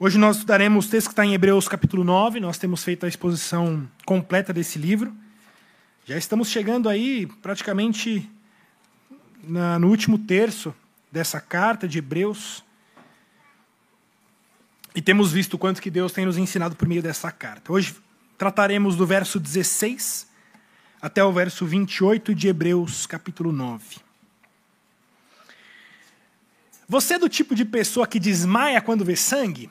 Hoje nós estudaremos o texto que está em Hebreus capítulo 9, nós temos feito a exposição completa desse livro. Já estamos chegando aí praticamente na, no último terço dessa carta de Hebreus. E temos visto o quanto que Deus tem nos ensinado por meio dessa carta. Hoje trataremos do verso 16 até o verso 28 de Hebreus capítulo 9. Você é do tipo de pessoa que desmaia quando vê sangue?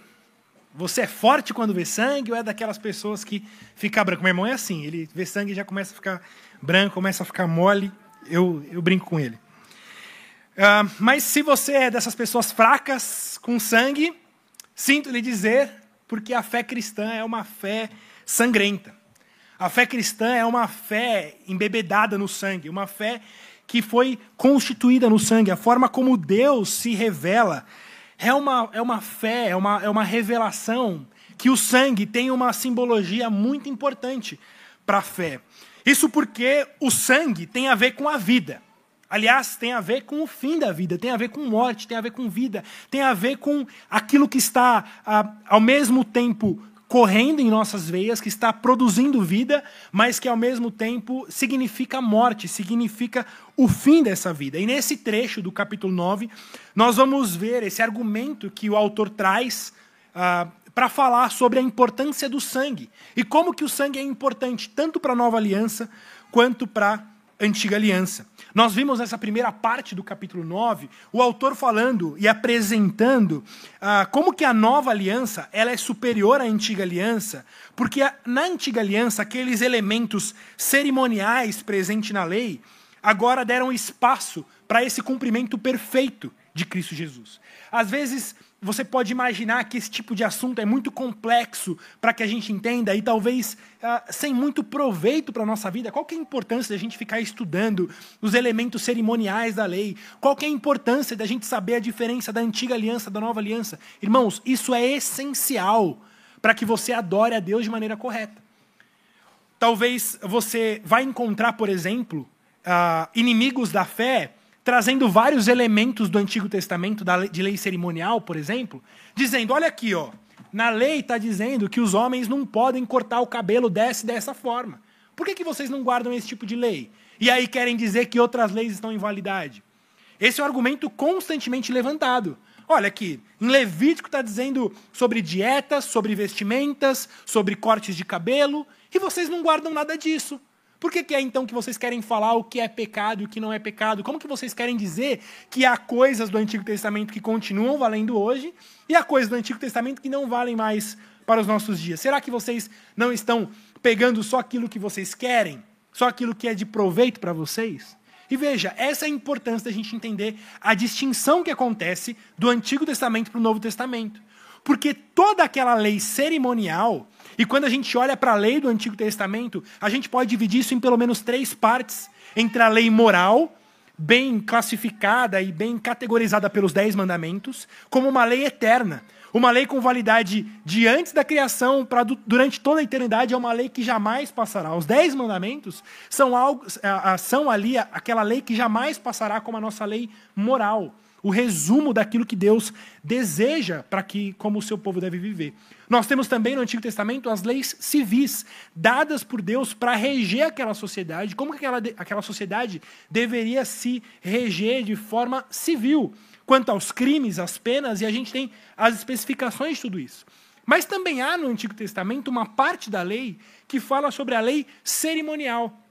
Você é forte quando vê sangue ou é daquelas pessoas que fica branco? Meu irmão é assim, ele vê sangue e já começa a ficar branco, começa a ficar mole. Eu, eu brinco com ele. Uh, mas se você é dessas pessoas fracas com sangue, sinto lhe dizer, porque a fé cristã é uma fé sangrenta. A fé cristã é uma fé embebedada no sangue, uma fé que foi constituída no sangue. A forma como Deus se revela é uma, é uma fé, é uma, é uma revelação que o sangue tem uma simbologia muito importante para a fé. Isso porque o sangue tem a ver com a vida. Aliás, tem a ver com o fim da vida, tem a ver com morte, tem a ver com vida, tem a ver com aquilo que está, ah, ao mesmo tempo, correndo em nossas veias, que está produzindo vida, mas que ao mesmo tempo significa morte, significa o fim dessa vida. E nesse trecho do capítulo 9, nós vamos ver esse argumento que o autor traz uh, para falar sobre a importância do sangue e como que o sangue é importante tanto para a nova aliança quanto para antiga aliança. Nós vimos nessa primeira parte do capítulo 9 o autor falando e apresentando ah, como que a nova aliança ela é superior à antiga aliança, porque na antiga aliança aqueles elementos cerimoniais presentes na lei agora deram espaço para esse cumprimento perfeito de Cristo Jesus. Às vezes você pode imaginar que esse tipo de assunto é muito complexo para que a gente entenda e talvez uh, sem muito proveito para a nossa vida. Qual que é a importância da gente ficar estudando os elementos cerimoniais da lei? Qual que é a importância da gente saber a diferença da antiga aliança da nova aliança? Irmãos, isso é essencial para que você adore a Deus de maneira correta. Talvez você vai encontrar, por exemplo, uh, inimigos da fé trazendo vários elementos do Antigo Testamento, de lei cerimonial, por exemplo, dizendo: olha aqui, ó, na lei está dizendo que os homens não podem cortar o cabelo dessa dessa forma. Por que, que vocês não guardam esse tipo de lei? E aí querem dizer que outras leis estão em validade? Esse é um argumento constantemente levantado. Olha aqui, em Levítico está dizendo sobre dietas, sobre vestimentas, sobre cortes de cabelo, e vocês não guardam nada disso. Por que, que, é então que vocês querem falar o que é pecado e o que não é pecado? Como que vocês querem dizer que há coisas do Antigo Testamento que continuam valendo hoje e há coisas do Antigo Testamento que não valem mais para os nossos dias? Será que vocês não estão pegando só aquilo que vocês querem? Só aquilo que é de proveito para vocês? E veja, essa é a importância da gente entender a distinção que acontece do Antigo Testamento para o Novo Testamento. Porque toda aquela lei cerimonial e quando a gente olha para a lei do Antigo Testamento, a gente pode dividir isso em pelo menos três partes: entre a lei moral, bem classificada e bem categorizada pelos Dez Mandamentos, como uma lei eterna. Uma lei com validade de antes da criação para durante toda a eternidade é uma lei que jamais passará. Os Dez Mandamentos são, algo, são ali aquela lei que jamais passará como a nossa lei moral o resumo daquilo que Deus deseja para que como o seu povo deve viver. Nós temos também no Antigo Testamento as leis civis dadas por Deus para reger aquela sociedade, como que aquela, aquela sociedade deveria se reger de forma civil, quanto aos crimes, às penas, e a gente tem as especificações de tudo isso. Mas também há no Antigo Testamento uma parte da lei que fala sobre a lei cerimonial.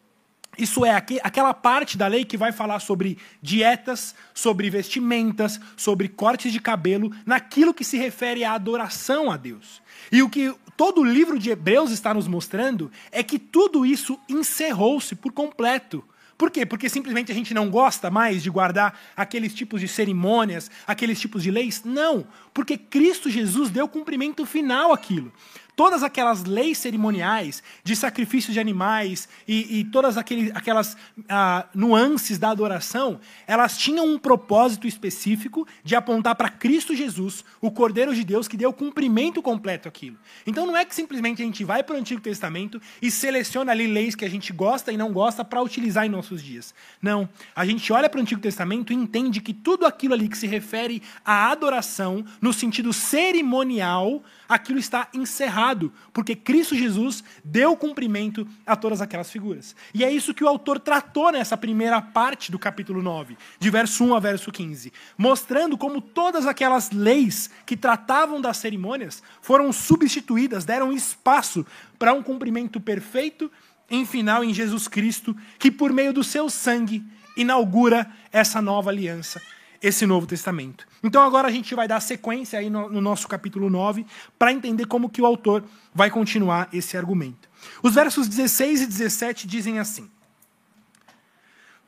Isso é aquela parte da lei que vai falar sobre dietas, sobre vestimentas, sobre cortes de cabelo, naquilo que se refere à adoração a Deus. E o que todo o livro de Hebreus está nos mostrando é que tudo isso encerrou-se por completo. Por quê? Porque simplesmente a gente não gosta mais de guardar aqueles tipos de cerimônias, aqueles tipos de leis? Não, porque Cristo Jesus deu cumprimento final àquilo. Todas aquelas leis cerimoniais de sacrifício de animais e, e todas aquele, aquelas ah, nuances da adoração, elas tinham um propósito específico de apontar para Cristo Jesus, o Cordeiro de Deus, que deu cumprimento completo àquilo. Então não é que simplesmente a gente vai para o Antigo Testamento e seleciona ali leis que a gente gosta e não gosta para utilizar em nossos dias. Não. A gente olha para o Antigo Testamento e entende que tudo aquilo ali que se refere à adoração, no sentido cerimonial, aquilo está encerrado, porque Cristo Jesus deu cumprimento a todas aquelas figuras. E é isso que o autor tratou nessa primeira parte do capítulo 9, de verso 1 a verso 15, mostrando como todas aquelas leis que tratavam das cerimônias foram substituídas, deram espaço para um cumprimento perfeito em final em Jesus Cristo, que por meio do seu sangue inaugura essa nova aliança esse Novo Testamento. Então agora a gente vai dar sequência aí no, no nosso capítulo 9 para entender como que o autor vai continuar esse argumento. Os versos 16 e 17 dizem assim: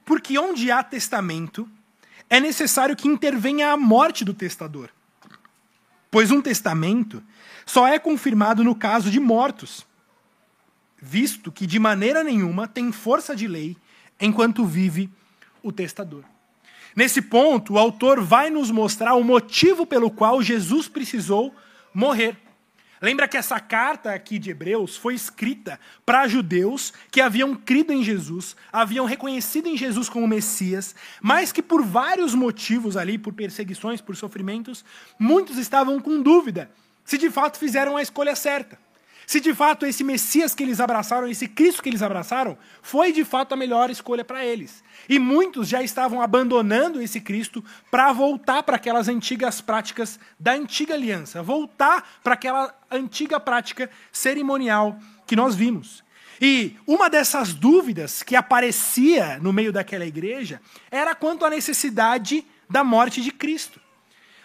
Porque onde há testamento, é necessário que intervenha a morte do testador. Pois um testamento só é confirmado no caso de mortos, visto que de maneira nenhuma tem força de lei enquanto vive o testador. Nesse ponto, o autor vai nos mostrar o motivo pelo qual Jesus precisou morrer. Lembra que essa carta aqui de Hebreus foi escrita para judeus que haviam crido em Jesus, haviam reconhecido em Jesus como Messias, mas que por vários motivos ali, por perseguições, por sofrimentos, muitos estavam com dúvida se de fato fizeram a escolha certa. Se de fato esse Messias que eles abraçaram, esse Cristo que eles abraçaram, foi de fato a melhor escolha para eles. E muitos já estavam abandonando esse Cristo para voltar para aquelas antigas práticas da antiga aliança, voltar para aquela antiga prática cerimonial que nós vimos. E uma dessas dúvidas que aparecia no meio daquela igreja era quanto à necessidade da morte de Cristo.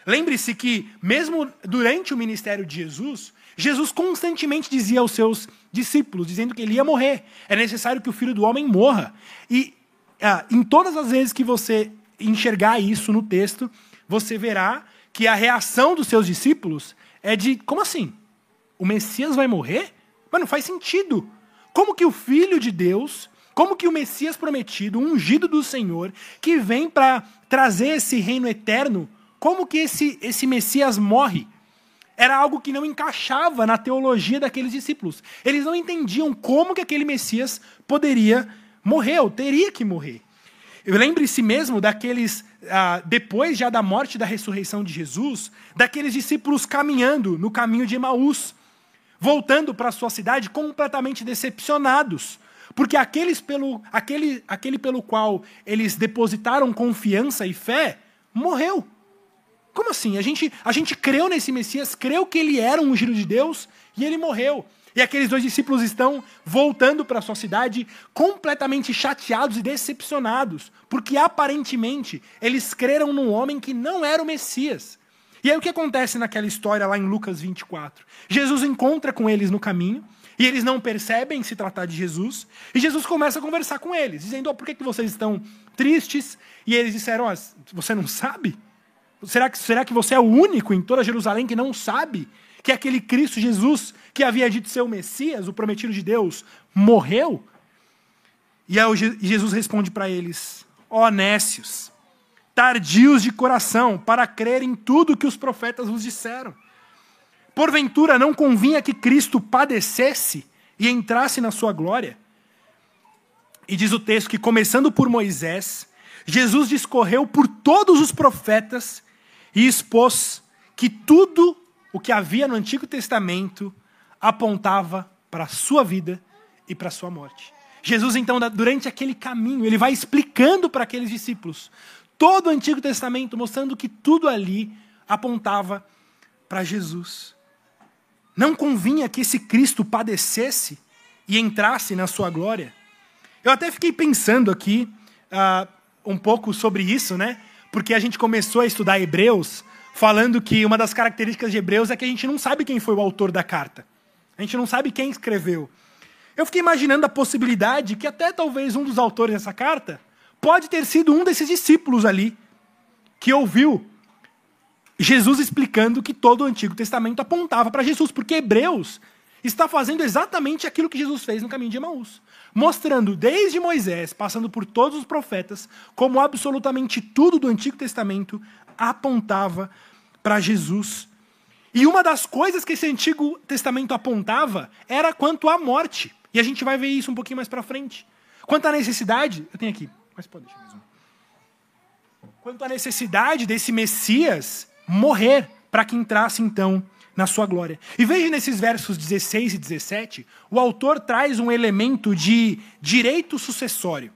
Lembre-se que, mesmo durante o ministério de Jesus, Jesus constantemente dizia aos seus discípulos, dizendo que ele ia morrer. É necessário que o filho do homem morra. E ah, em todas as vezes que você enxergar isso no texto, você verá que a reação dos seus discípulos é de: como assim? O Messias vai morrer? Mas não faz sentido. Como que o filho de Deus, como que o Messias prometido, ungido do Senhor, que vem para trazer esse reino eterno, como que esse, esse Messias morre? Era algo que não encaixava na teologia daqueles discípulos. Eles não entendiam como que aquele Messias poderia morrer, ou teria que morrer. Lembre-se mesmo daqueles, ah, depois já da morte e da ressurreição de Jesus, daqueles discípulos caminhando no caminho de Emaús, voltando para sua cidade completamente decepcionados, porque aqueles pelo, aquele, aquele pelo qual eles depositaram confiança e fé morreu. Como assim? A gente, a gente creu nesse Messias, creu que ele era um ungido de Deus e ele morreu. E aqueles dois discípulos estão voltando para sua cidade completamente chateados e decepcionados, porque aparentemente eles creram num homem que não era o Messias. E aí o que acontece naquela história lá em Lucas 24? Jesus encontra com eles no caminho, e eles não percebem se tratar de Jesus, e Jesus começa a conversar com eles, dizendo: oh, por que, que vocês estão tristes? E eles disseram: oh, você não sabe? Será que, será que você é o único em toda Jerusalém que não sabe que aquele Cristo Jesus, que havia dito ser o Messias, o prometido de Deus, morreu? E aí Jesus responde para eles: Ó oh, nécios, tardios de coração, para crer em tudo que os profetas vos disseram. Porventura não convinha que Cristo padecesse e entrasse na sua glória? E diz o texto que, começando por Moisés, Jesus discorreu por todos os profetas e expôs que tudo o que havia no Antigo Testamento apontava para a sua vida e para a sua morte. Jesus, então, durante aquele caminho, ele vai explicando para aqueles discípulos todo o Antigo Testamento, mostrando que tudo ali apontava para Jesus. Não convinha que esse Cristo padecesse e entrasse na sua glória. Eu até fiquei pensando aqui uh, um pouco sobre isso, né? Porque a gente começou a estudar Hebreus falando que uma das características de Hebreus é que a gente não sabe quem foi o autor da carta. A gente não sabe quem escreveu. Eu fiquei imaginando a possibilidade que até talvez um dos autores dessa carta pode ter sido um desses discípulos ali que ouviu Jesus explicando que todo o Antigo Testamento apontava para Jesus, porque Hebreus está fazendo exatamente aquilo que Jesus fez no caminho de Emaús. Mostrando desde Moisés, passando por todos os profetas, como absolutamente tudo do Antigo Testamento apontava para Jesus. E uma das coisas que esse Antigo Testamento apontava era quanto à morte. E a gente vai ver isso um pouquinho mais para frente. Quanto à necessidade, eu tenho aqui, mas pode deixar mais um. Quanto à necessidade desse Messias morrer para que entrasse então na sua glória. E veja nesses versos 16 e 17, o autor traz um elemento de direito sucessório.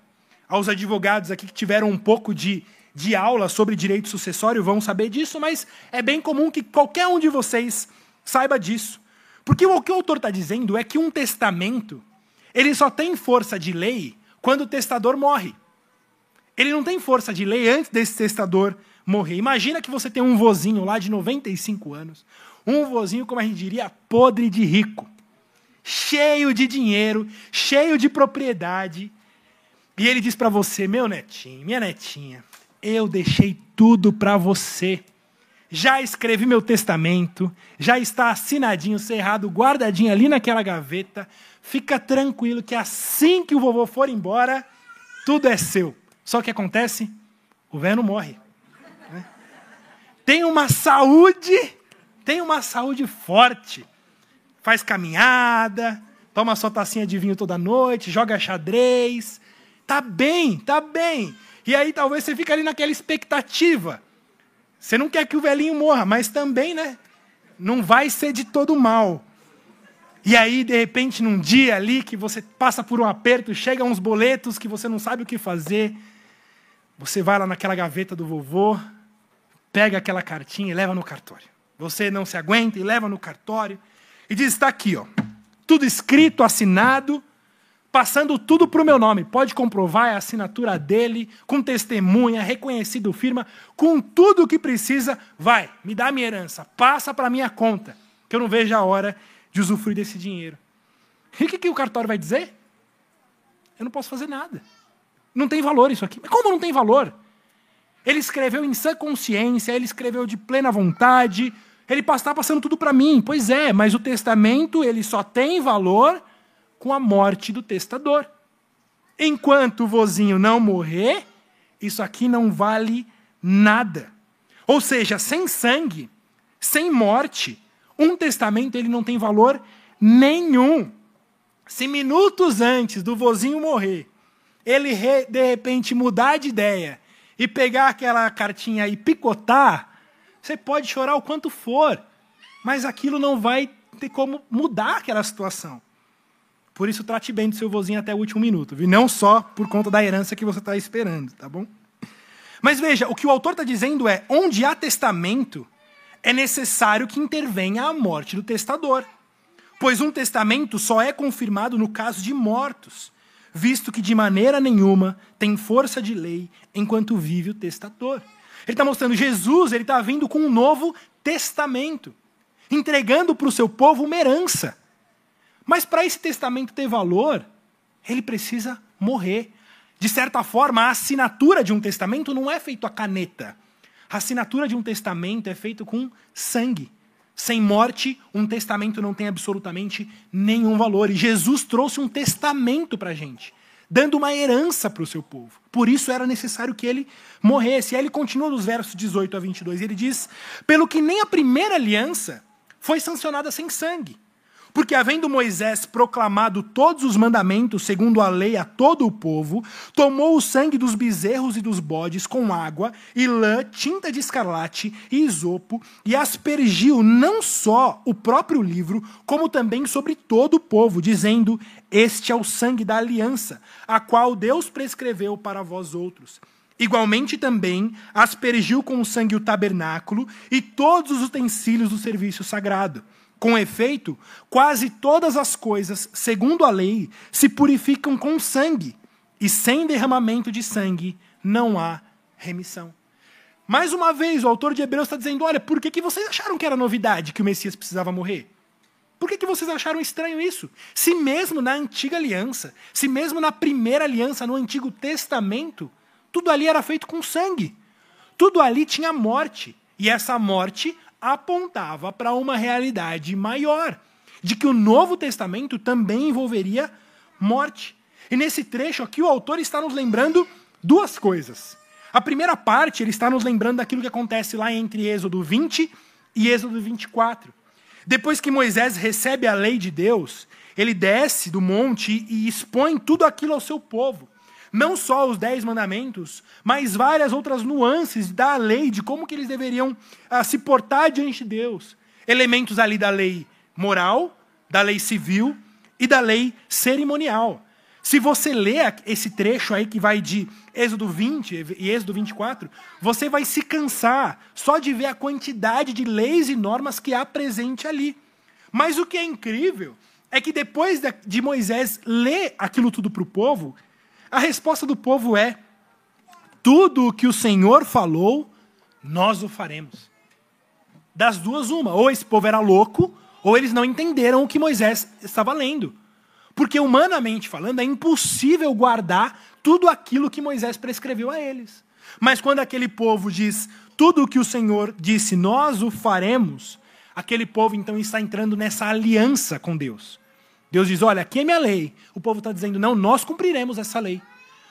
Aos advogados aqui que tiveram um pouco de, de aula sobre direito sucessório vão saber disso, mas é bem comum que qualquer um de vocês saiba disso. Porque o que o autor está dizendo é que um testamento ele só tem força de lei quando o testador morre. Ele não tem força de lei antes desse testador morrer. Imagina que você tem um vozinho lá de 95 anos, um vozinho, como a gente diria, podre de rico, cheio de dinheiro, cheio de propriedade. E ele diz para você, meu netinho, minha netinha, eu deixei tudo para você. Já escrevi meu testamento, já está assinadinho, cerrado, guardadinho ali naquela gaveta. Fica tranquilo que assim que o vovô for embora, tudo é seu. Só que acontece, o velho morre. Né? Tem uma saúde tem uma saúde forte, faz caminhada, toma sua tacinha de vinho toda noite, joga xadrez, tá bem, tá bem. E aí talvez você fique ali naquela expectativa. Você não quer que o velhinho morra, mas também, né? Não vai ser de todo mal. E aí, de repente, num dia ali que você passa por um aperto, chegam uns boletos que você não sabe o que fazer, você vai lá naquela gaveta do vovô, pega aquela cartinha e leva no cartório. Você não se aguenta e leva no cartório e diz: está aqui, ó, tudo escrito, assinado, passando tudo para o meu nome. Pode comprovar é a assinatura dele, com testemunha, reconhecido firma, com tudo o que precisa. Vai, me dá minha herança, passa para minha conta, que eu não vejo a hora de usufruir desse dinheiro. E o que, que o cartório vai dizer? Eu não posso fazer nada. Não tem valor isso aqui. Mas como não tem valor? Ele escreveu em sã consciência, ele escreveu de plena vontade, ele está passando tudo para mim. Pois é, mas o testamento ele só tem valor com a morte do testador. Enquanto o vozinho não morrer, isso aqui não vale nada. Ou seja, sem sangue, sem morte, um testamento ele não tem valor nenhum. Se minutos antes do vozinho morrer, ele de repente mudar de ideia e pegar aquela cartinha e picotar, você pode chorar o quanto for, mas aquilo não vai ter como mudar aquela situação. Por isso, trate bem do seu vozinho até o último minuto, viu? não só por conta da herança que você está esperando, tá bom? Mas veja, o que o autor está dizendo é: onde há testamento, é necessário que intervenha a morte do testador. Pois um testamento só é confirmado no caso de mortos, visto que de maneira nenhuma tem força de lei enquanto vive o testador. Ele está mostrando Jesus, ele está vindo com um novo testamento, entregando para o seu povo uma herança. Mas para esse testamento ter valor, ele precisa morrer. De certa forma, a assinatura de um testamento não é feita a caneta. A assinatura de um testamento é feita com sangue. Sem morte, um testamento não tem absolutamente nenhum valor. E Jesus trouxe um testamento para a gente dando uma herança para o seu povo. Por isso era necessário que ele morresse. E aí ele continua nos versos 18 a 22. Ele diz: Pelo que nem a primeira aliança foi sancionada sem sangue. Porque, havendo Moisés proclamado todos os mandamentos segundo a lei a todo o povo, tomou o sangue dos bezerros e dos bodes com água e lã, tinta de escarlate e isopo, e aspergiu não só o próprio livro, como também sobre todo o povo, dizendo: Este é o sangue da aliança, a qual Deus prescreveu para vós outros. Igualmente também aspergiu com o sangue o tabernáculo e todos os utensílios do serviço sagrado. Com efeito, quase todas as coisas, segundo a lei, se purificam com sangue, e sem derramamento de sangue não há remissão. Mais uma vez, o autor de Hebreus está dizendo: olha, por que, que vocês acharam que era novidade que o Messias precisava morrer? Por que, que vocês acharam estranho isso? Se mesmo na antiga aliança, se mesmo na primeira aliança, no Antigo Testamento, tudo ali era feito com sangue. Tudo ali tinha morte. E essa morte apontava para uma realidade maior. de que o Novo Testamento também envolveria morte. E nesse trecho aqui, o autor está nos lembrando duas coisas. A primeira parte, ele está nos lembrando daquilo que acontece lá entre Êxodo 20 e Êxodo 24. Depois que Moisés recebe a lei de Deus, ele desce do monte e expõe tudo aquilo ao seu povo. Não só os dez mandamentos, mas várias outras nuances da lei, de como que eles deveriam ah, se portar diante de Deus. Elementos ali da lei moral, da lei civil e da lei cerimonial. Se você lê esse trecho aí que vai de Êxodo 20 e Êxodo 24, você vai se cansar só de ver a quantidade de leis e normas que há presente ali. Mas o que é incrível é que depois de Moisés ler aquilo tudo para o povo, a resposta do povo é: tudo o que o Senhor falou, nós o faremos. Das duas, uma. Ou esse povo era louco, ou eles não entenderam o que Moisés estava lendo. Porque, humanamente falando, é impossível guardar tudo aquilo que Moisés prescreveu a eles. Mas quando aquele povo diz tudo o que o Senhor disse, nós o faremos, aquele povo então está entrando nessa aliança com Deus. Deus diz: Olha, aqui é minha lei. O povo está dizendo: Não, nós cumpriremos essa lei.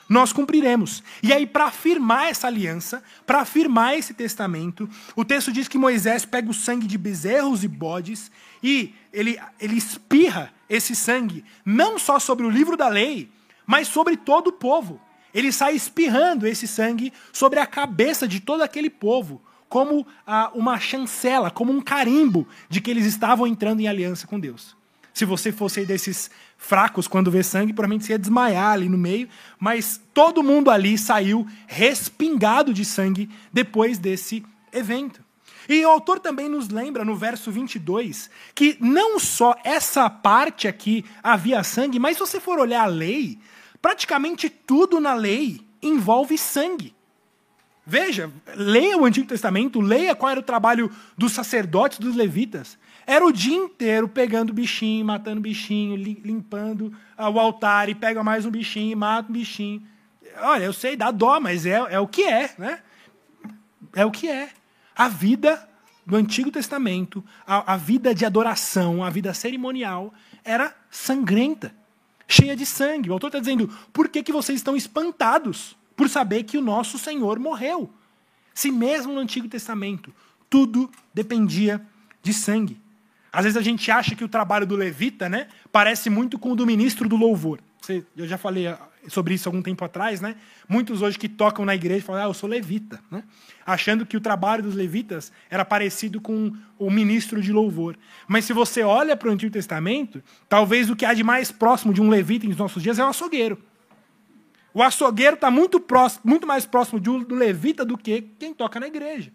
Nós cumpriremos. E aí, para afirmar essa aliança, para afirmar esse testamento, o texto diz que Moisés pega o sangue de bezerros e bodes e ele, ele espirra esse sangue, não só sobre o livro da lei, mas sobre todo o povo. Ele sai espirrando esse sangue sobre a cabeça de todo aquele povo, como ah, uma chancela, como um carimbo de que eles estavam entrando em aliança com Deus. Se você fosse desses fracos quando vê sangue, provavelmente você ia desmaiar ali no meio, mas todo mundo ali saiu respingado de sangue depois desse evento. E o autor também nos lembra no verso 22 que não só essa parte aqui havia sangue, mas se você for olhar a lei, praticamente tudo na lei envolve sangue. Veja, leia o Antigo Testamento, leia qual era o trabalho dos sacerdotes, dos levitas. Era o dia inteiro pegando bichinho, matando bichinho, limpando o altar e pega mais um bichinho mata um bichinho. Olha, eu sei, dá dó, mas é, é o que é, né? É o que é. A vida do Antigo Testamento, a, a vida de adoração, a vida cerimonial, era sangrenta, cheia de sangue. O autor está dizendo: por que, que vocês estão espantados por saber que o nosso Senhor morreu? Se mesmo no Antigo Testamento tudo dependia de sangue. Às vezes a gente acha que o trabalho do levita né, parece muito com o do ministro do louvor. Eu já falei sobre isso algum tempo atrás, né? Muitos hoje que tocam na igreja falam, ah, eu sou levita, né? Achando que o trabalho dos levitas era parecido com o ministro de louvor. Mas se você olha para o Antigo Testamento, talvez o que há de mais próximo de um levita em nossos dias é o açougueiro. O açougueiro está muito, próximo, muito mais próximo do levita do que quem toca na igreja.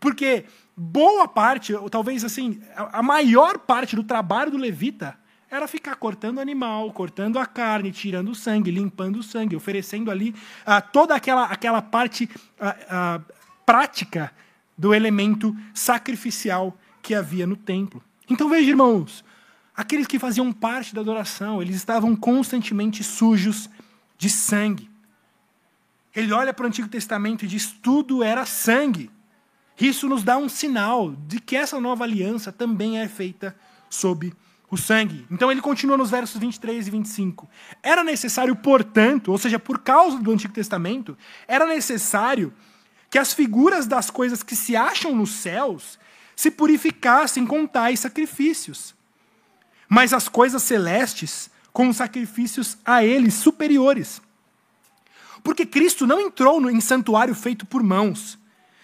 Porque boa parte, ou talvez assim, a maior parte do trabalho do levita era ficar cortando animal, cortando a carne, tirando o sangue, limpando o sangue, oferecendo ali uh, toda aquela, aquela parte uh, uh, prática do elemento sacrificial que havia no templo. Então veja, irmãos, aqueles que faziam parte da adoração, eles estavam constantemente sujos de sangue. Ele olha para o Antigo Testamento e diz: tudo era sangue. Isso nos dá um sinal de que essa nova aliança também é feita sob o sangue. Então ele continua nos versos 23 e 25. Era necessário, portanto, ou seja, por causa do Antigo Testamento, era necessário que as figuras das coisas que se acham nos céus se purificassem com tais sacrifícios. Mas as coisas celestes com sacrifícios a eles superiores. Porque Cristo não entrou em santuário feito por mãos,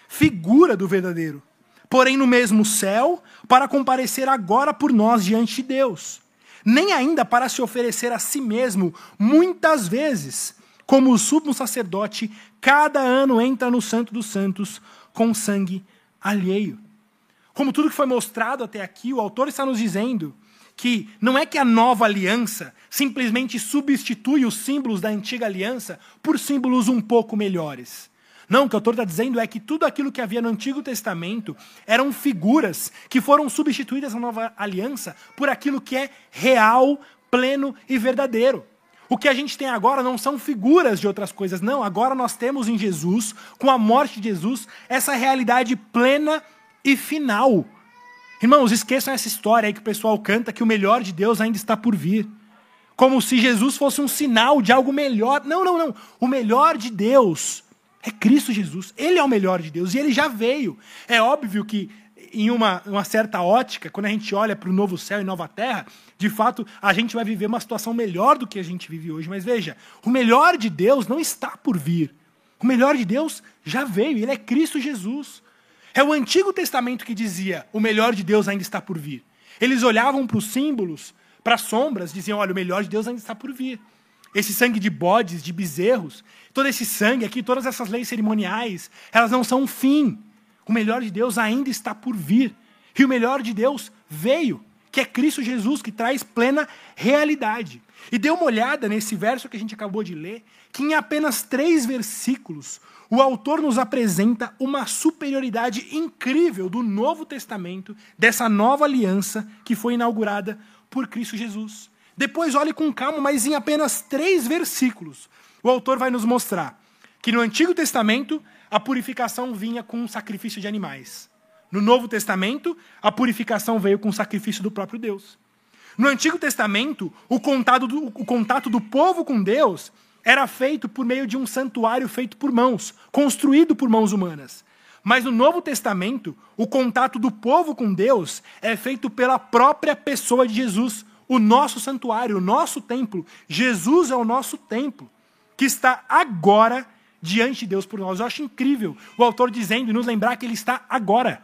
figura do verdadeiro, porém no mesmo céu, para comparecer agora por nós diante de Deus, nem ainda para se oferecer a si mesmo muitas vezes, como o sumo sacerdote cada ano entra no Santo dos Santos com sangue alheio. Como tudo que foi mostrado até aqui, o autor está nos dizendo que não é que a nova aliança simplesmente substitui os símbolos da antiga aliança por símbolos um pouco melhores. Não, o que o autor está dizendo é que tudo aquilo que havia no Antigo Testamento eram figuras que foram substituídas na nova aliança por aquilo que é real, pleno e verdadeiro. O que a gente tem agora não são figuras de outras coisas, não. Agora nós temos em Jesus, com a morte de Jesus, essa realidade plena e final. Irmãos, esqueçam essa história aí que o pessoal canta que o melhor de Deus ainda está por vir. Como se Jesus fosse um sinal de algo melhor. Não, não, não. O melhor de Deus é Cristo Jesus. Ele é o melhor de Deus e ele já veio. É óbvio que, em uma, uma certa ótica, quando a gente olha para o novo céu e nova terra, de fato, a gente vai viver uma situação melhor do que a gente vive hoje. Mas veja, o melhor de Deus não está por vir. O melhor de Deus já veio, ele é Cristo Jesus. É o Antigo Testamento que dizia: o melhor de Deus ainda está por vir. Eles olhavam para os símbolos, para as sombras, diziam: olha, o melhor de Deus ainda está por vir. Esse sangue de bodes, de bezerros, todo esse sangue aqui, todas essas leis cerimoniais, elas não são um fim. O melhor de Deus ainda está por vir. E o melhor de Deus veio, que é Cristo Jesus, que traz plena realidade. E dê uma olhada nesse verso que a gente acabou de ler, que em apenas três versículos, o autor nos apresenta uma superioridade incrível do Novo Testamento, dessa nova aliança que foi inaugurada por Cristo Jesus. Depois olhe com calma, mas em apenas três versículos, o autor vai nos mostrar que no Antigo Testamento a purificação vinha com um sacrifício de animais. No Novo Testamento, a purificação veio com o sacrifício do próprio Deus. No Antigo Testamento, o contato, do, o contato do povo com Deus era feito por meio de um santuário feito por mãos, construído por mãos humanas. Mas no Novo Testamento, o contato do povo com Deus é feito pela própria pessoa de Jesus, o nosso santuário, o nosso templo. Jesus é o nosso templo, que está agora diante de Deus por nós. Eu acho incrível o autor dizendo e nos lembrar que ele está agora.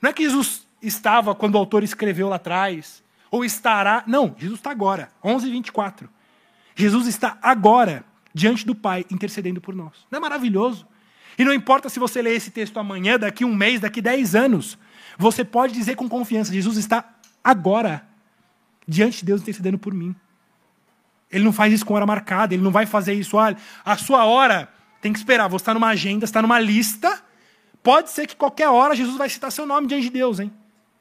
Não é que Jesus estava quando o autor escreveu lá atrás, ou estará. Não, Jesus está agora, 11 24. Jesus está agora diante do Pai, intercedendo por nós. Não é maravilhoso? E não importa se você ler esse texto amanhã, daqui um mês, daqui dez anos, você pode dizer com confiança: Jesus está agora diante de Deus intercedendo por mim. Ele não faz isso com hora marcada, ele não vai fazer isso, olha, a sua hora tem que esperar, você está numa agenda, está numa lista, pode ser que qualquer hora Jesus vai citar seu nome diante de Deus, hein?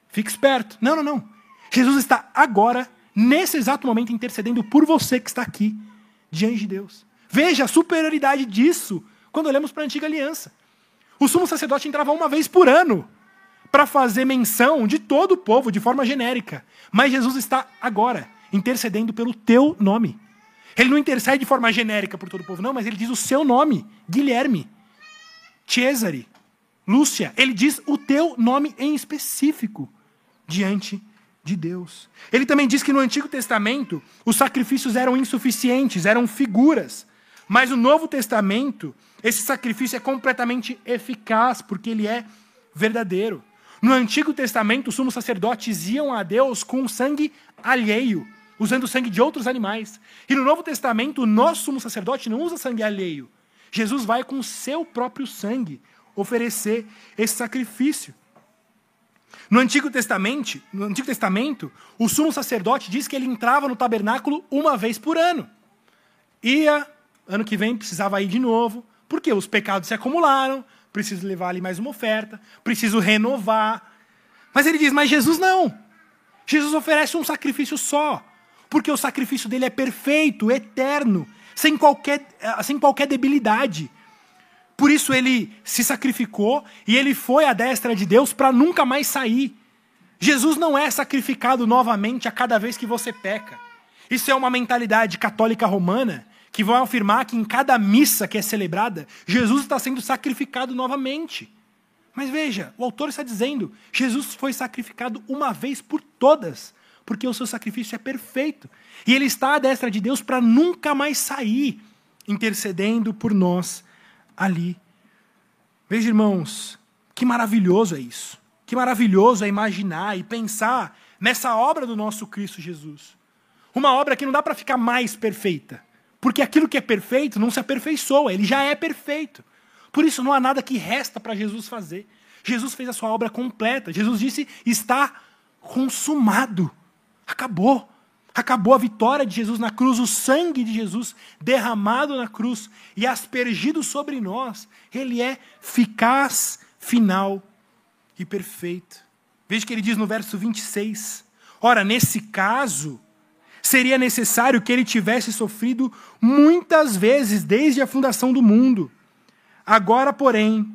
Fique esperto. Não, não, não. Jesus está agora, nesse exato momento, intercedendo por você que está aqui, diante de Deus. Veja a superioridade disso quando olhamos para a antiga aliança. O sumo sacerdote entrava uma vez por ano para fazer menção de todo o povo de forma genérica. Mas Jesus está agora intercedendo pelo teu nome. Ele não intercede de forma genérica por todo o povo, não, mas ele diz o seu nome: Guilherme, Cesare, Lúcia. Ele diz o teu nome em específico diante de Deus. Ele também diz que no Antigo Testamento os sacrifícios eram insuficientes, eram figuras. Mas no Novo Testamento, esse sacrifício é completamente eficaz, porque ele é verdadeiro. No Antigo Testamento, os sumos sacerdotes iam a Deus com sangue alheio, usando sangue de outros animais. E no Novo Testamento, o nosso sumo sacerdote não usa sangue alheio. Jesus vai com seu próprio sangue oferecer esse sacrifício. No Antigo Testamento, no Antigo Testamento, o sumo sacerdote diz que ele entrava no tabernáculo uma vez por ano. Ia, ano que vem precisava ir de novo, porque os pecados se acumularam, preciso levar ali mais uma oferta, preciso renovar. Mas ele diz: Mas Jesus não. Jesus oferece um sacrifício só, porque o sacrifício dele é perfeito, eterno, sem qualquer, sem qualquer debilidade. Por isso ele se sacrificou e ele foi à destra de Deus para nunca mais sair. Jesus não é sacrificado novamente a cada vez que você peca. Isso é uma mentalidade católica romana que vão afirmar que em cada missa que é celebrada, Jesus está sendo sacrificado novamente. Mas veja, o autor está dizendo: Jesus foi sacrificado uma vez por todas, porque o seu sacrifício é perfeito. E ele está à destra de Deus para nunca mais sair, intercedendo por nós ali. Veja, irmãos, que maravilhoso é isso. Que maravilhoso é imaginar e pensar nessa obra do nosso Cristo Jesus. Uma obra que não dá para ficar mais perfeita. Porque aquilo que é perfeito não se aperfeiçoa, ele já é perfeito. Por isso não há nada que resta para Jesus fazer. Jesus fez a sua obra completa. Jesus disse: está consumado. Acabou. Acabou a vitória de Jesus na cruz, o sangue de Jesus derramado na cruz e aspergido sobre nós. Ele é eficaz, final e perfeito. Veja que ele diz no verso 26. Ora, nesse caso, seria necessário que ele tivesse sofrido muitas vezes desde a fundação do mundo. Agora, porém,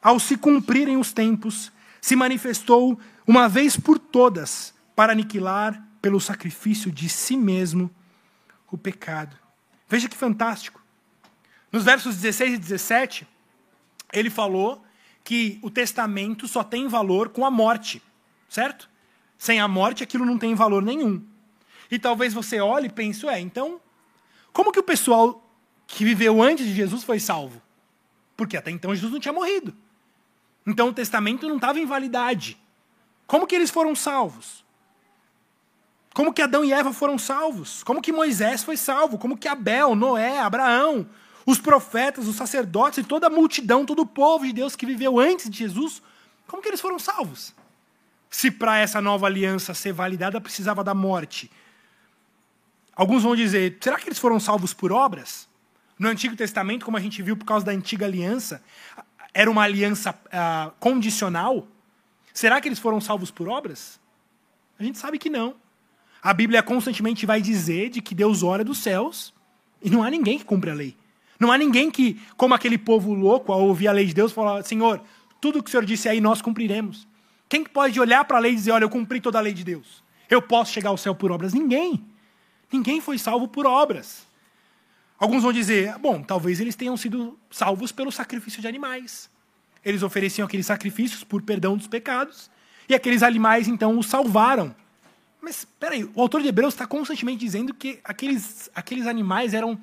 ao se cumprirem os tempos, se manifestou uma vez por todas para aniquilar pelo sacrifício de si mesmo o pecado. Veja que fantástico. Nos versos 16 e 17, ele falou que o testamento só tem valor com a morte, certo? Sem a morte, aquilo não tem valor nenhum. E talvez você olhe e pense, ué, então, como que o pessoal que viveu antes de Jesus foi salvo? Porque até então Jesus não tinha morrido. Então o testamento não estava em validade. Como que eles foram salvos? Como que Adão e Eva foram salvos? Como que Moisés foi salvo? Como que Abel, Noé, Abraão, os profetas, os sacerdotes e toda a multidão, todo o povo de Deus que viveu antes de Jesus, como que eles foram salvos? Se para essa nova aliança ser validada precisava da morte. Alguns vão dizer, será que eles foram salvos por obras? No Antigo Testamento, como a gente viu por causa da antiga aliança, era uma aliança uh, condicional? Será que eles foram salvos por obras? A gente sabe que não. A Bíblia constantemente vai dizer de que Deus ora dos céus e não há ninguém que cumpre a lei. Não há ninguém que, como aquele povo louco, ao ouvir a lei de Deus, fala: Senhor, tudo que o Senhor disse aí nós cumpriremos. Quem que pode olhar para a lei e dizer: Olha, eu cumpri toda a lei de Deus? Eu posso chegar ao céu por obras? Ninguém. Ninguém foi salvo por obras. Alguns vão dizer: Bom, talvez eles tenham sido salvos pelo sacrifício de animais. Eles ofereciam aqueles sacrifícios por perdão dos pecados, e aqueles animais então os salvaram. Mas, peraí, o autor de Hebreus está constantemente dizendo que aqueles, aqueles animais eram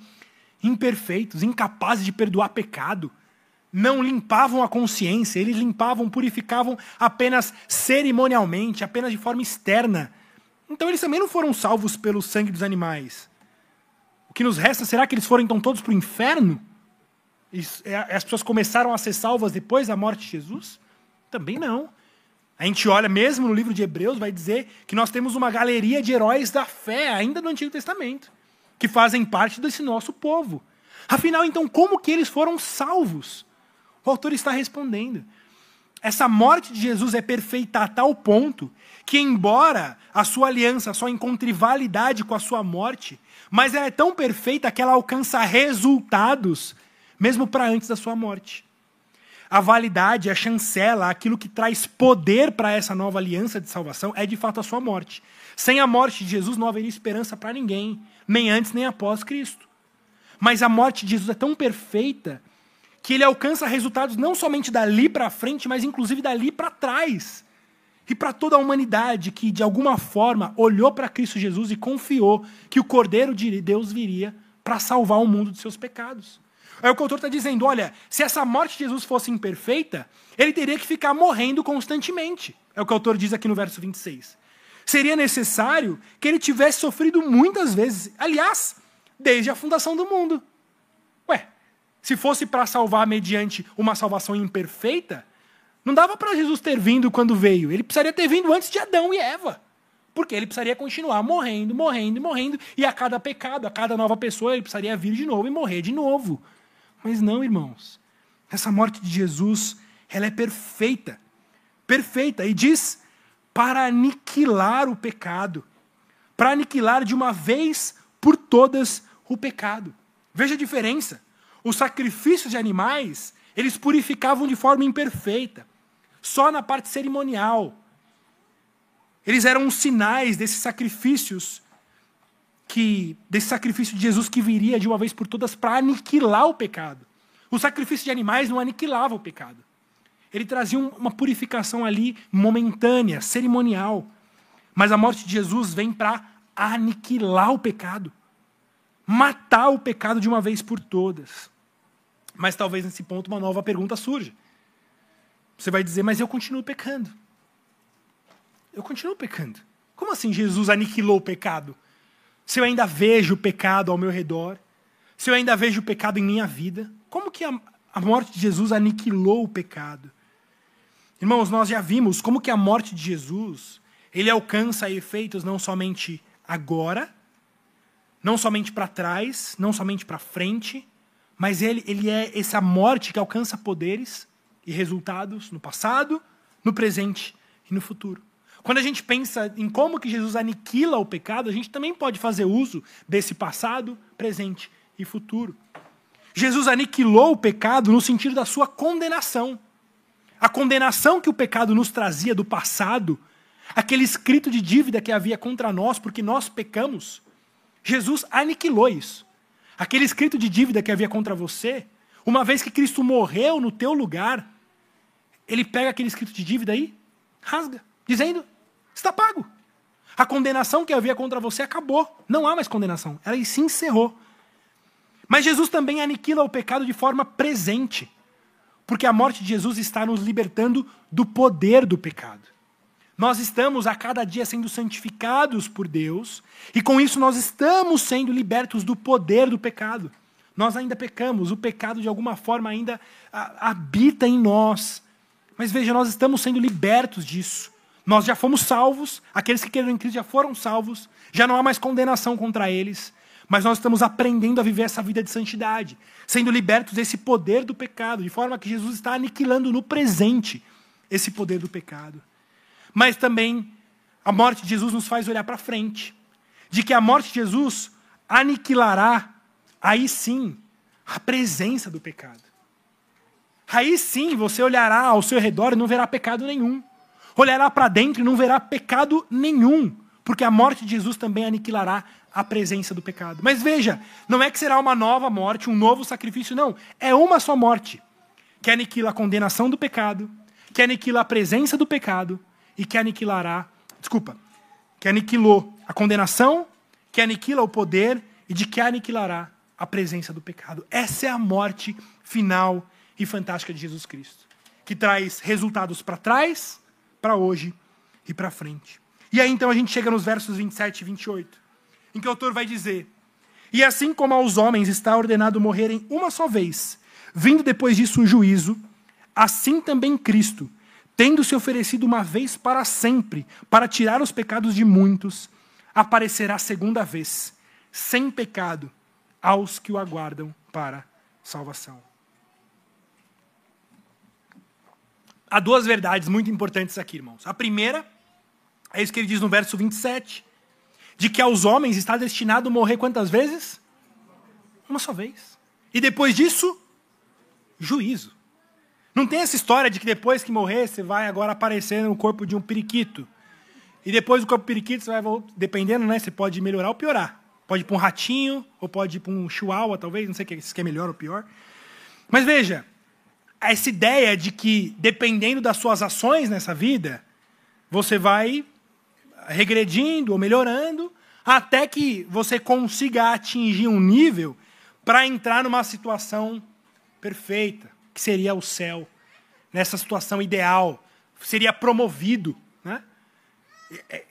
imperfeitos, incapazes de perdoar pecado, não limpavam a consciência, eles limpavam, purificavam apenas cerimonialmente, apenas de forma externa. Então eles também não foram salvos pelo sangue dos animais. O que nos resta, será que eles foram então todos para o inferno? E é, as pessoas começaram a ser salvas depois da morte de Jesus? Também não. A gente olha mesmo no livro de Hebreus, vai dizer que nós temos uma galeria de heróis da fé, ainda no Antigo Testamento que fazem parte desse nosso povo. Afinal, então, como que eles foram salvos? O autor está respondendo. Essa morte de Jesus é perfeita a tal ponto que, embora a sua aliança só encontre validade com a sua morte, mas ela é tão perfeita que ela alcança resultados mesmo para antes da sua morte. A validade, a chancela, aquilo que traz poder para essa nova aliança de salvação é de fato a sua morte. Sem a morte de Jesus não haveria esperança para ninguém nem antes nem após Cristo. Mas a morte de Jesus é tão perfeita que ele alcança resultados não somente dali para frente, mas inclusive dali para trás. E para toda a humanidade que, de alguma forma, olhou para Cristo Jesus e confiou que o Cordeiro de Deus viria para salvar o mundo dos seus pecados. É o que o autor está dizendo: olha, se essa morte de Jesus fosse imperfeita, ele teria que ficar morrendo constantemente. É o que o autor diz aqui no verso 26 seria necessário que ele tivesse sofrido muitas vezes. Aliás, desde a fundação do mundo. Ué, se fosse para salvar mediante uma salvação imperfeita, não dava para Jesus ter vindo quando veio. Ele precisaria ter vindo antes de Adão e Eva. Porque ele precisaria continuar morrendo, morrendo morrendo. E a cada pecado, a cada nova pessoa, ele precisaria vir de novo e morrer de novo. Mas não, irmãos. Essa morte de Jesus, ela é perfeita. Perfeita. E diz para aniquilar o pecado, para aniquilar de uma vez por todas o pecado. Veja a diferença. Os sacrifícios de animais, eles purificavam de forma imperfeita, só na parte cerimonial. Eles eram sinais desses sacrifícios que desse sacrifício de Jesus que viria de uma vez por todas para aniquilar o pecado. O sacrifício de animais não aniquilava o pecado. Ele trazia uma purificação ali momentânea, cerimonial. Mas a morte de Jesus vem para aniquilar o pecado, matar o pecado de uma vez por todas. Mas talvez nesse ponto uma nova pergunta surja. Você vai dizer, mas eu continuo pecando. Eu continuo pecando. Como assim Jesus aniquilou o pecado? Se eu ainda vejo o pecado ao meu redor, se eu ainda vejo o pecado em minha vida, como que a, a morte de Jesus aniquilou o pecado? Irmãos, nós já vimos como que a morte de Jesus, ele alcança efeitos não somente agora, não somente para trás, não somente para frente, mas ele, ele é essa morte que alcança poderes e resultados no passado, no presente e no futuro. Quando a gente pensa em como que Jesus aniquila o pecado, a gente também pode fazer uso desse passado, presente e futuro. Jesus aniquilou o pecado no sentido da sua condenação. a condenação que o pecado nos trazia do passado, aquele escrito de dívida que havia contra nós porque nós pecamos, Jesus aniquilou isso. Aquele escrito de dívida que havia contra você, uma vez que Cristo morreu no teu lugar, ele pega aquele escrito de dívida aí, rasga, dizendo: está pago. A condenação que havia contra você acabou. Não há mais condenação. Ela se encerrou. Mas Jesus também aniquila o pecado de forma presente. Porque a morte de Jesus está nos libertando do poder do pecado. Nós estamos a cada dia sendo santificados por Deus, e com isso nós estamos sendo libertos do poder do pecado. Nós ainda pecamos, o pecado de alguma forma ainda habita em nós. Mas veja, nós estamos sendo libertos disso. Nós já fomos salvos, aqueles que creram em Cristo já foram salvos, já não há mais condenação contra eles, mas nós estamos aprendendo a viver essa vida de santidade, sendo libertos desse poder do pecado, de forma que Jesus está aniquilando no presente esse poder do pecado. Mas também a morte de Jesus nos faz olhar para frente, de que a morte de Jesus aniquilará, aí sim, a presença do pecado. Aí sim você olhará ao seu redor e não verá pecado nenhum olhará para dentro e não verá pecado nenhum, porque a morte de Jesus também aniquilará a presença do pecado. Mas veja, não é que será uma nova morte, um novo sacrifício, não. É uma só morte, que aniquila a condenação do pecado, que aniquila a presença do pecado e que aniquilará, desculpa, que aniquilou a condenação, que aniquila o poder e de que aniquilará a presença do pecado. Essa é a morte final e fantástica de Jesus Cristo, que traz resultados para trás para hoje e para frente. E aí então a gente chega nos versos 27 e 28, em que o autor vai dizer: E assim como aos homens está ordenado morrerem uma só vez, vindo depois disso o juízo, assim também Cristo, tendo se oferecido uma vez para sempre, para tirar os pecados de muitos, aparecerá segunda vez, sem pecado, aos que o aguardam para salvação. há duas verdades muito importantes aqui, irmãos. A primeira é isso que ele diz no verso 27, de que aos homens está destinado morrer quantas vezes? Uma só vez. E depois disso, juízo. Não tem essa história de que depois que morrer, você vai agora aparecer no corpo de um periquito. E depois do corpo periquito, você vai, dependendo, né? Você pode melhorar ou piorar. Pode ir para um ratinho, ou pode ir para um chihuahua, talvez, não sei se é melhor ou pior. Mas veja, essa ideia de que, dependendo das suas ações nessa vida, você vai regredindo ou melhorando até que você consiga atingir um nível para entrar numa situação perfeita, que seria o céu, nessa situação ideal, seria promovido. Né?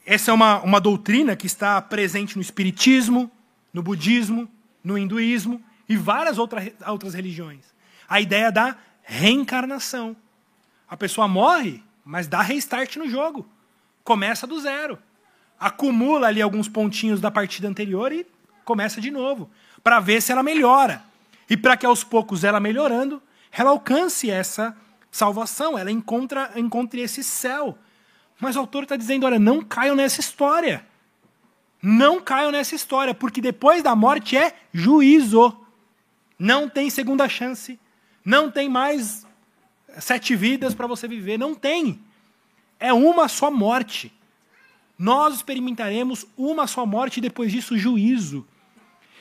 Essa é uma, uma doutrina que está presente no Espiritismo, no Budismo, no Hinduísmo e várias outras, outras religiões. A ideia da reencarnação. A pessoa morre, mas dá restart no jogo. Começa do zero. Acumula ali alguns pontinhos da partida anterior e começa de novo, para ver se ela melhora. E para que aos poucos ela melhorando, ela alcance essa salvação, ela encontra, encontre esse céu. Mas o autor está dizendo: olha, não caiam nessa história. Não caiam nessa história, porque depois da morte é juízo. Não tem segunda chance. Não tem mais sete vidas para você viver. Não tem. É uma só morte. Nós experimentaremos uma só morte e depois disso juízo.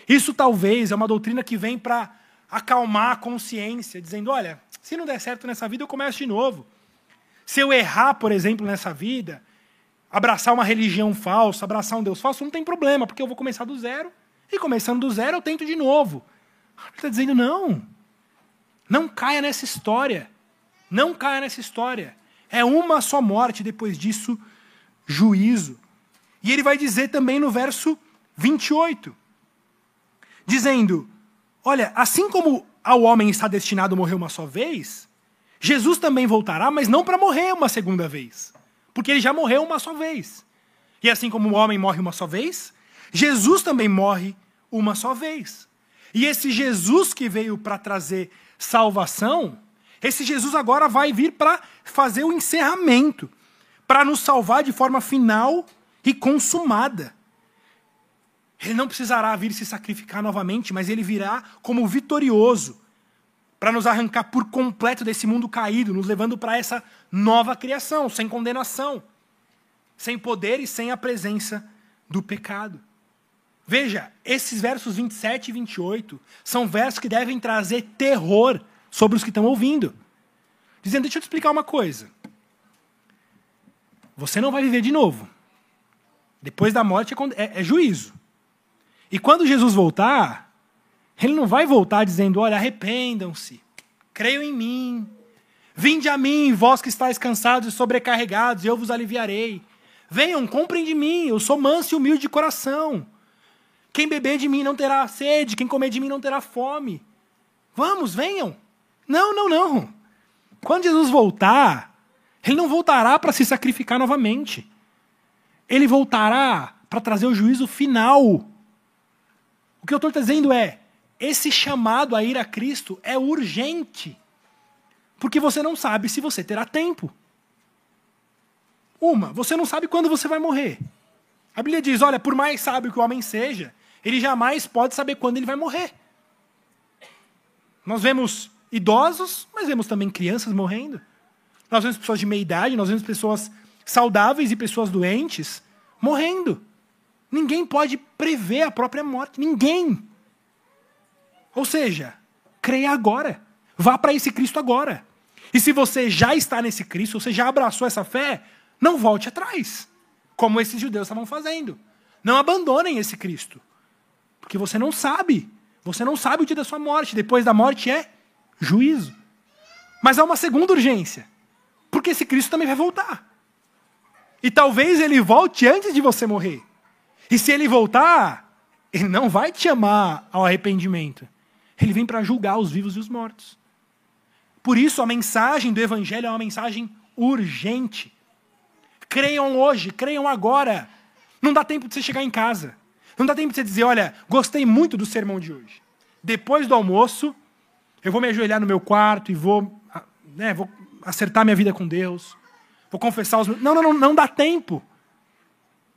Isso talvez é uma doutrina que vem para acalmar a consciência, dizendo: olha, se não der certo nessa vida, eu começo de novo. Se eu errar, por exemplo, nessa vida, abraçar uma religião falsa, abraçar um Deus falso, não tem problema, porque eu vou começar do zero. E começando do zero, eu tento de novo. Ele está dizendo: não. Não caia nessa história. Não caia nessa história. É uma só morte, depois disso, juízo. E ele vai dizer também no verso 28, dizendo: Olha, assim como ao homem está destinado a morrer uma só vez, Jesus também voltará, mas não para morrer uma segunda vez, porque ele já morreu uma só vez. E assim como o homem morre uma só vez, Jesus também morre uma só vez. E esse Jesus que veio para trazer salvação, esse Jesus agora vai vir para fazer o encerramento, para nos salvar de forma final e consumada. Ele não precisará vir se sacrificar novamente, mas ele virá como vitorioso para nos arrancar por completo desse mundo caído, nos levando para essa nova criação, sem condenação, sem poder e sem a presença do pecado. Veja, esses versos 27 e 28 são versos que devem trazer terror sobre os que estão ouvindo. Dizendo, deixa eu te explicar uma coisa. Você não vai viver de novo. Depois da morte é, é, é juízo. E quando Jesus voltar, ele não vai voltar dizendo: olha, arrependam-se, creiam em mim, vinde a mim, vós que estáis cansados e sobrecarregados, e eu vos aliviarei. Venham, comprem de mim, eu sou manso e humilde de coração. Quem beber de mim não terá sede, quem comer de mim não terá fome. Vamos, venham. Não, não, não. Quando Jesus voltar, ele não voltará para se sacrificar novamente. Ele voltará para trazer o juízo final. O que eu estou dizendo é: esse chamado a ir a Cristo é urgente. Porque você não sabe se você terá tempo. Uma, você não sabe quando você vai morrer. A Bíblia diz: olha, por mais sábio que o homem seja, ele jamais pode saber quando ele vai morrer. Nós vemos idosos, mas vemos também crianças morrendo. Nós vemos pessoas de meia idade, nós vemos pessoas saudáveis e pessoas doentes morrendo. Ninguém pode prever a própria morte. Ninguém. Ou seja, creia agora. Vá para esse Cristo agora. E se você já está nesse Cristo, você já abraçou essa fé, não volte atrás, como esses judeus estavam fazendo. Não abandonem esse Cristo. Porque você não sabe. Você não sabe o dia da sua morte. Depois da morte é juízo. Mas há uma segunda urgência. Porque esse Cristo também vai voltar. E talvez ele volte antes de você morrer. E se ele voltar, ele não vai te chamar ao arrependimento. Ele vem para julgar os vivos e os mortos. Por isso, a mensagem do Evangelho é uma mensagem urgente. Creiam hoje, creiam agora. Não dá tempo de você chegar em casa. Não dá tempo de você dizer: olha, gostei muito do sermão de hoje. Depois do almoço, eu vou me ajoelhar no meu quarto e vou, né, vou acertar minha vida com Deus. Vou confessar os meus. Não, não, não, não dá tempo.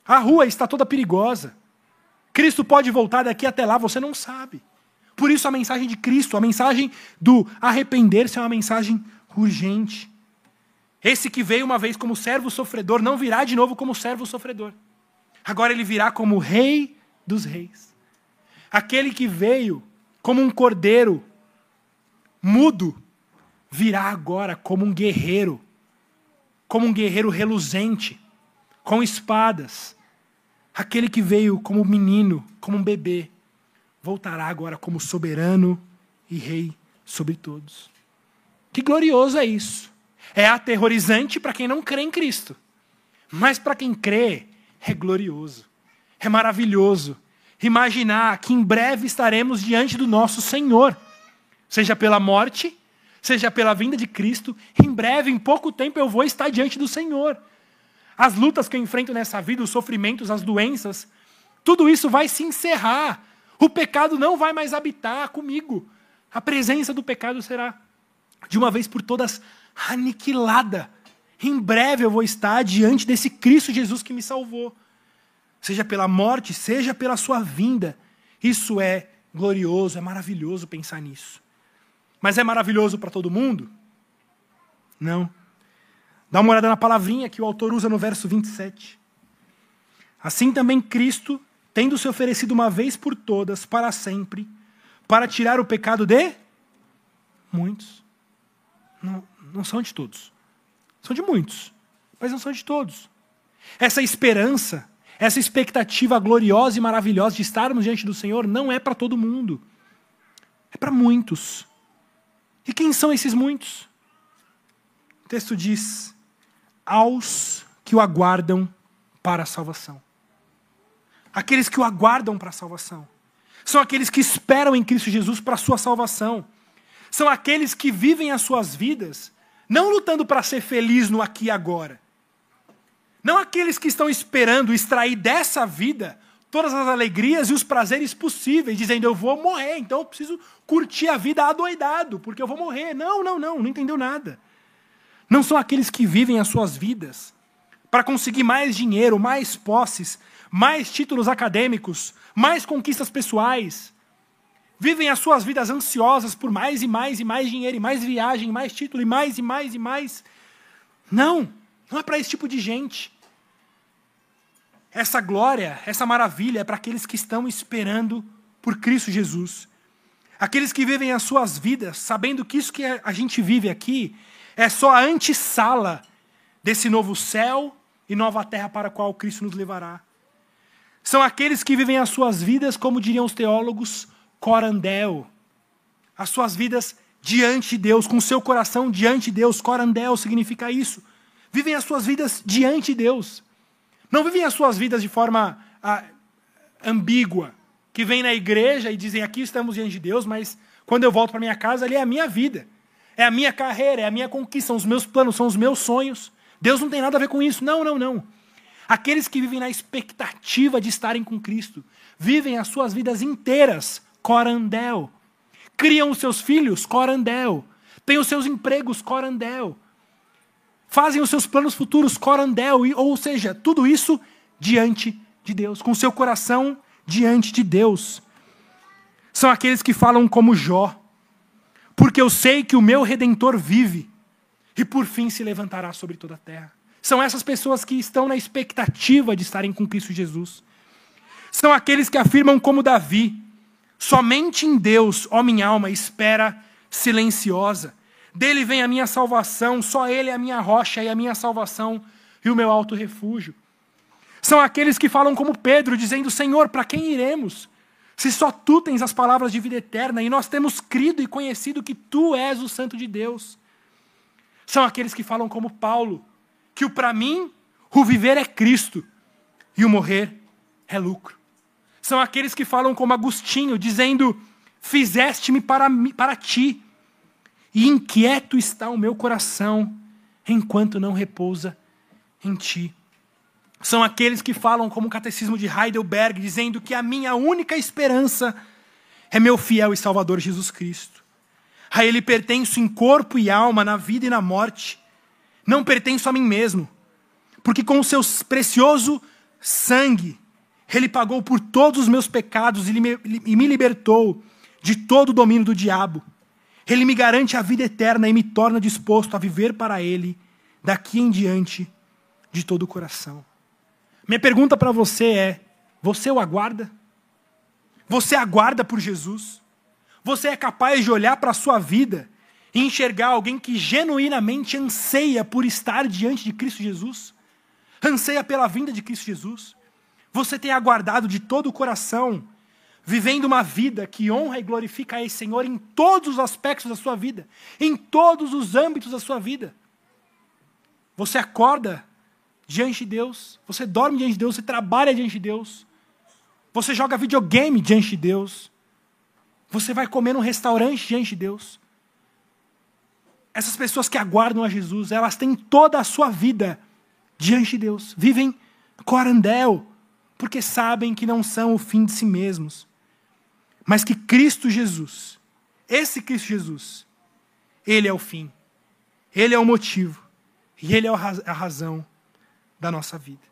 A rua está toda perigosa. Cristo pode voltar daqui até lá, você não sabe. Por isso a mensagem de Cristo, a mensagem do arrepender-se é uma mensagem urgente. Esse que veio uma vez como servo sofredor não virá de novo como servo sofredor. Agora ele virá como rei dos reis. Aquele que veio como um cordeiro mudo virá agora como um guerreiro, como um guerreiro reluzente, com espadas. Aquele que veio como menino, como um bebê, voltará agora como soberano e rei sobre todos. Que glorioso é isso! É aterrorizante para quem não crê em Cristo. Mas para quem crê, é glorioso. É maravilhoso imaginar que em breve estaremos diante do nosso Senhor, seja pela morte, seja pela vinda de Cristo. Em breve, em pouco tempo, eu vou estar diante do Senhor. As lutas que eu enfrento nessa vida, os sofrimentos, as doenças, tudo isso vai se encerrar o pecado não vai mais habitar comigo. A presença do pecado será, de uma vez por todas, aniquilada. Em breve eu vou estar diante desse Cristo Jesus que me salvou. Seja pela morte, seja pela sua vinda. Isso é glorioso, é maravilhoso pensar nisso. Mas é maravilhoso para todo mundo? Não. Dá uma olhada na palavrinha que o autor usa no verso 27. Assim também Cristo tendo se oferecido uma vez por todas, para sempre, para tirar o pecado de muitos. Não, não são de todos. São de muitos, mas não são de todos. Essa esperança, essa expectativa gloriosa e maravilhosa de estarmos diante do Senhor não é para todo mundo. É para muitos. E quem são esses muitos? O texto diz: aos que o aguardam para a salvação aqueles que o aguardam para a salvação. São aqueles que esperam em Cristo Jesus para a sua salvação. São aqueles que vivem as suas vidas não lutando para ser feliz no aqui e agora. Não aqueles que estão esperando extrair dessa vida todas as alegrias e os prazeres possíveis, dizendo eu vou morrer, então eu preciso curtir a vida adoidado, porque eu vou morrer. Não, não, não, não entendeu nada. Não são aqueles que vivem as suas vidas para conseguir mais dinheiro, mais posses, mais títulos acadêmicos, mais conquistas pessoais. vivem as suas vidas ansiosas por mais e mais e mais dinheiro, e mais viagem, e mais título, e mais e mais e mais. Não, não é para esse tipo de gente. Essa glória, essa maravilha é para aqueles que estão esperando por Cristo Jesus. Aqueles que vivem as suas vidas sabendo que isso que a gente vive aqui é só a antessala desse novo céu e nova terra para a qual Cristo nos levará. São aqueles que vivem as suas vidas, como diriam os teólogos, corandel. As suas vidas diante de Deus, com o seu coração diante de Deus. Corandel significa isso. Vivem as suas vidas diante de Deus. Não vivem as suas vidas de forma ah, ambígua, que vêm na igreja e dizem aqui estamos diante de Deus, mas quando eu volto para minha casa, ali é a minha vida. É a minha carreira, é a minha conquista, são os meus planos, são os meus sonhos. Deus não tem nada a ver com isso. Não, não, não. Aqueles que vivem na expectativa de estarem com Cristo, vivem as suas vidas inteiras, corandel. Criam os seus filhos, corandel. Têm os seus empregos, corandel fazem os seus planos futuros, corandel, ou seja, tudo isso diante de Deus, com seu coração diante de Deus. São aqueles que falam como Jó, porque eu sei que o meu redentor vive e por fim se levantará sobre toda a terra. São essas pessoas que estão na expectativa de estarem com Cristo Jesus. São aqueles que afirmam como Davi: somente em Deus, ó minha alma, espera silenciosa. Dele vem a minha salvação, só Ele é a minha rocha e a minha salvação e o meu alto refúgio. São aqueles que falam como Pedro, dizendo: Senhor, para quem iremos? Se só tu tens as palavras de vida eterna e nós temos crido e conhecido que tu és o Santo de Deus. São aqueles que falam como Paulo, que o para mim, o viver é Cristo e o morrer é lucro. São aqueles que falam como Agostinho, dizendo: Fizeste-me para, para ti e inquieto está o meu coração, enquanto não repousa em ti. São aqueles que falam como o catecismo de Heidelberg, dizendo que a minha única esperança é meu fiel e salvador Jesus Cristo. A ele pertenço em corpo e alma, na vida e na morte. Não pertenço a mim mesmo, porque com o seu precioso sangue, ele pagou por todos os meus pecados e me libertou de todo o domínio do diabo. Ele me garante a vida eterna e me torna disposto a viver para Ele daqui em diante de todo o coração. Minha pergunta para você é: você o aguarda? Você aguarda por Jesus? Você é capaz de olhar para a sua vida e enxergar alguém que genuinamente anseia por estar diante de Cristo Jesus? Anseia pela vinda de Cristo Jesus? Você tem aguardado de todo o coração vivendo uma vida que honra e glorifica a esse Senhor em todos os aspectos da sua vida, em todos os âmbitos da sua vida. Você acorda diante de Deus, você dorme diante de Deus, você trabalha diante de Deus, você joga videogame diante de Deus, você vai comer num restaurante diante de Deus. Essas pessoas que aguardam a Jesus, elas têm toda a sua vida diante de Deus, vivem corandel, porque sabem que não são o fim de si mesmos. Mas que Cristo Jesus, esse Cristo Jesus, ele é o fim, ele é o motivo. E ele é a razão da nossa vida.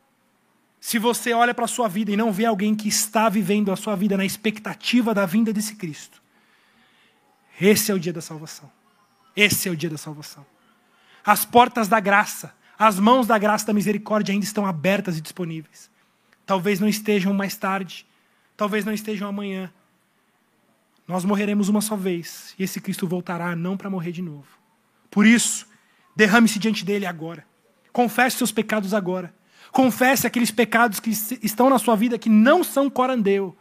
Se você olha para a sua vida e não vê alguém que está vivendo a sua vida na expectativa da vinda desse Cristo, esse é o dia da salvação. Esse é o dia da salvação. As portas da graça, as mãos da graça da misericórdia ainda estão abertas e disponíveis. Talvez não estejam mais tarde, talvez não estejam amanhã, nós morreremos uma só vez e esse Cristo voltará não para morrer de novo. Por isso, derrame-se diante dele agora. Confesse seus pecados agora. Confesse aqueles pecados que estão na sua vida que não são corandeu.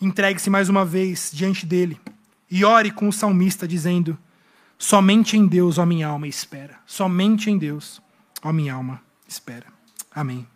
Entregue-se mais uma vez diante dele e ore com o salmista dizendo: Somente em Deus, ó minha alma, espera. Somente em Deus, ó minha alma, espera. Amém.